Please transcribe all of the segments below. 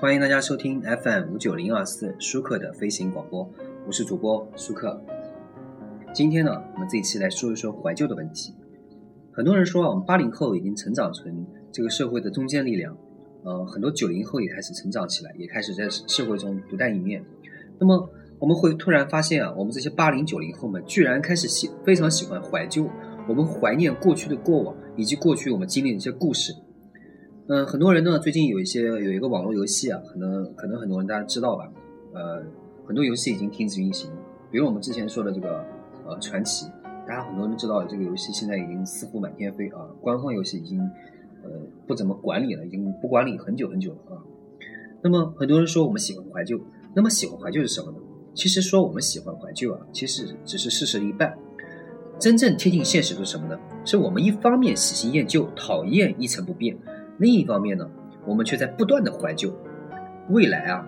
欢迎大家收听 FM 五九零二四舒克的飞行广播，我是主播舒克。今天呢，我们这一期来说一说怀旧的问题。很多人说啊，我们八零后已经成长成这个社会的中坚力量，呃，很多九零后也开始成长起来，也开始在社会中独当一面。那么我们会突然发现啊，我们这些八零九零后们居然开始喜非常喜欢怀旧，我们怀念过去的过往，以及过去我们经历的一些故事。嗯，很多人呢，最近有一些有一个网络游戏啊，可能可能很多人大家知道吧？呃，很多游戏已经停止运行，比如我们之前说的这个呃传奇，大家很多人知道这个游戏现在已经私服满天飞啊，官方游戏已经呃不怎么管理了，已经不管理很久很久了啊。那么很多人说我们喜欢怀旧，那么喜欢怀旧是什么呢？其实说我们喜欢怀旧啊，其实只是事实的一半，真正贴近现实的是什么呢？是我们一方面喜新厌旧，讨厌一成不变。另一方面呢，我们却在不断的怀旧。未来啊，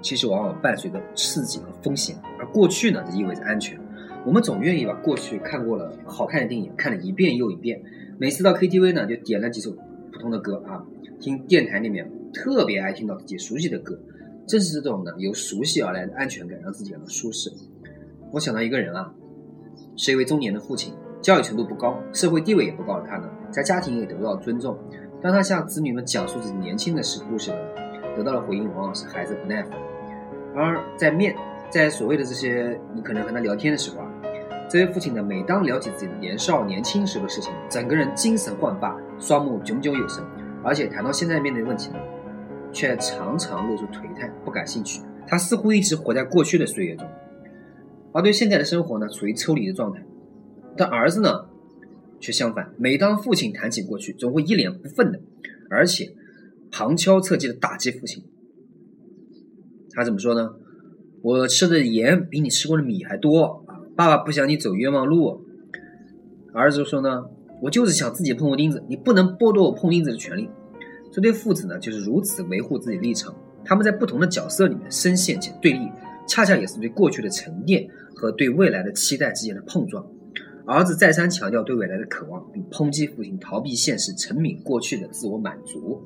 其实往往伴随着刺激和风险，而过去呢，则意味着安全。我们总愿意把过去看过了好看的电影看了一遍又一遍。每次到 KTV 呢，就点了几首普通的歌啊，听电台里面特别爱听到自己熟悉的歌。正是这种呢，由熟悉而来的安全感，让自己感到舒适。我想到一个人啊，是一位中年的父亲，教育程度不高，社会地位也不高的他呢，在家庭也得不到尊重。当他向子女们讲述自己年轻的时故事呢，得到的回应往往是孩子不耐烦。而在面在所谓的这些你可能和他聊天的时候啊，这位父亲呢，每当聊起自己的年少年轻时的事情，整个人精神焕发，双目炯炯有神，而且谈到现在面对的问题呢，却常常露出颓态，不感兴趣。他似乎一直活在过去的岁月中，而对现在的生活呢，处于抽离的状态。但儿子呢？却相反，每当父亲谈起过去，总会一脸不忿的，而且旁敲侧击的打击父亲。他怎么说呢？我吃的盐比你吃过的米还多啊！爸爸不想你走冤枉路。儿子说呢，我就是想自己碰碰钉子，你不能剥夺我碰钉子的权利。这对父子呢，就是如此维护自己立场。他们在不同的角色里面深陷且对立，恰恰也是对过去的沉淀和对未来的期待之间的碰撞。儿子再三强调对未来的渴望，并抨击父亲逃避现实、沉湎过去的自我满足。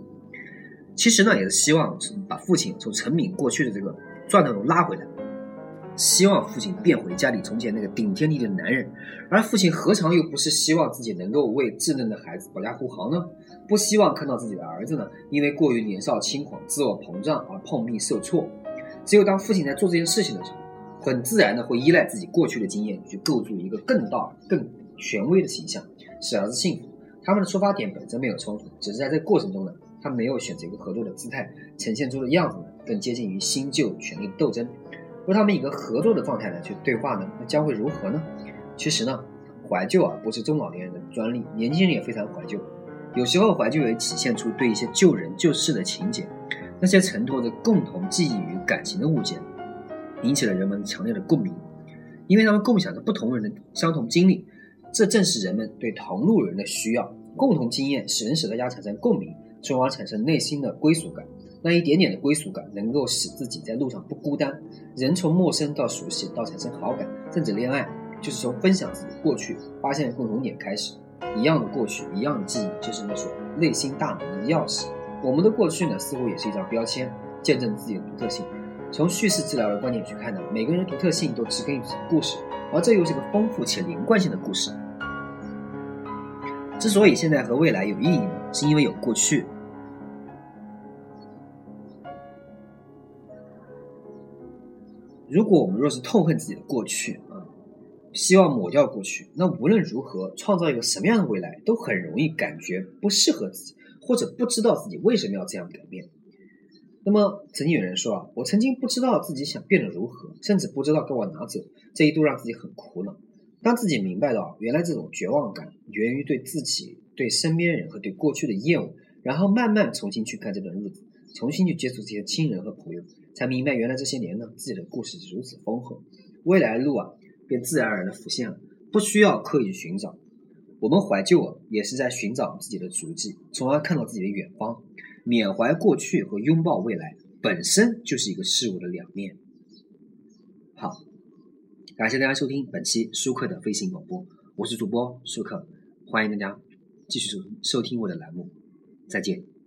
其实呢，也是希望把父亲从沉湎过去的这个状态中拉回来，希望父亲变回家里从前那个顶天立地的男人。而父亲何尝又不是希望自己能够为稚嫩的孩子保驾护航呢？不希望看到自己的儿子呢，因为过于年少轻狂、自我膨胀而碰壁受挫。只有当父亲在做这件事情的时候，很自然的会依赖自己过去的经验去构筑一个更大、更权威的形象，使儿子幸福。他们的出发点本身没有冲突，只是在这过程中呢，他没有选择一个合作的姿态，呈现出的样子呢，更接近于新旧权力的斗争。若他们以一个合作的状态呢去对话呢，那将会如何呢？其实呢，怀旧啊不是中老年人的专利，年轻人也非常怀旧。有时候怀旧也体现出对一些旧人旧事的情结，那些承托着共同记忆与感情的物件。引起了人们强烈的共鸣，因为他们共享着不同人的相同经历，这正是人们对同路人的需要。共同经验使人使大家产生共鸣，从而产生内心的归属感。那一点点的归属感，能够使自己在路上不孤单。人从陌生到熟悉，到产生好感，甚至恋爱，就是从分享自己过去，发现共同点开始。一样的过去，一样的记忆，就是那所内心大门的钥匙。我们的过去呢，似乎也是一张标签，见证自己的独特性。从叙事治疗的观点去看呢，每个人的独特性都植根于故事，而这又是个丰富且连贯性的故事。之所以现在和未来有意义，是因为有过去。如果我们若是痛恨自己的过去啊，希望抹掉过去，那无论如何创造一个什么样的未来，都很容易感觉不适合自己，或者不知道自己为什么要这样改变。那么，曾经有人说啊，我曾经不知道自己想变得如何，甚至不知道该往哪走，这一度让自己很苦恼。当自己明白到原来这种绝望感源于对自己、对身边人和对过去的厌恶，然后慢慢重新去看这段日子，重新去接触这些亲人和朋友，才明白原来这些年呢，自己的故事是如此丰厚，未来的路啊，便自然而然的浮现了，不需要刻意寻找。我们怀旧啊，也是在寻找自己的足迹，从而看到自己的远方。缅怀过去和拥抱未来，本身就是一个事物的两面。好，感谢大家收听本期舒克的飞行广播，我是主播舒克，欢迎大家继续收收听我的栏目，再见。